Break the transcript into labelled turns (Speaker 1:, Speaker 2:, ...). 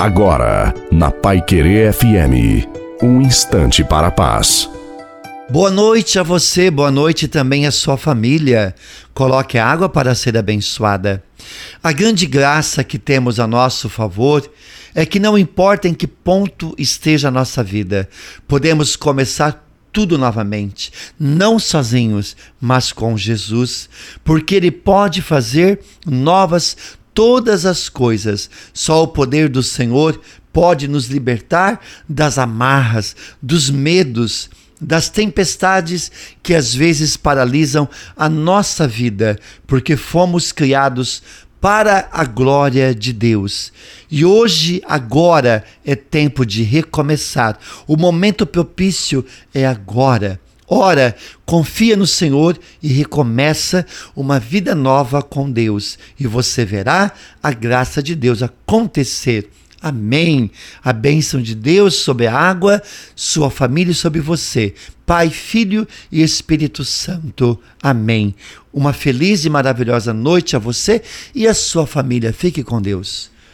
Speaker 1: Agora, na Pai Querer FM, um instante para a paz.
Speaker 2: Boa noite a você, boa noite também à sua família. Coloque a água para ser abençoada. A grande graça que temos a nosso favor é que não importa em que ponto esteja a nossa vida, podemos começar tudo novamente, não sozinhos, mas com Jesus, porque Ele pode fazer novas todas as coisas. Só o poder do Senhor pode nos libertar das amarras, dos medos, das tempestades que às vezes paralisam a nossa vida, porque fomos criados para a glória de Deus. E hoje, agora, é tempo de recomeçar. O momento propício é agora. Ora, confia no Senhor e recomeça uma vida nova com Deus, e você verá a graça de Deus acontecer. Amém. A bênção de Deus sobre a água, sua família e sobre você. Pai, Filho e Espírito Santo. Amém. Uma feliz e maravilhosa noite a você e a sua família. Fique com Deus.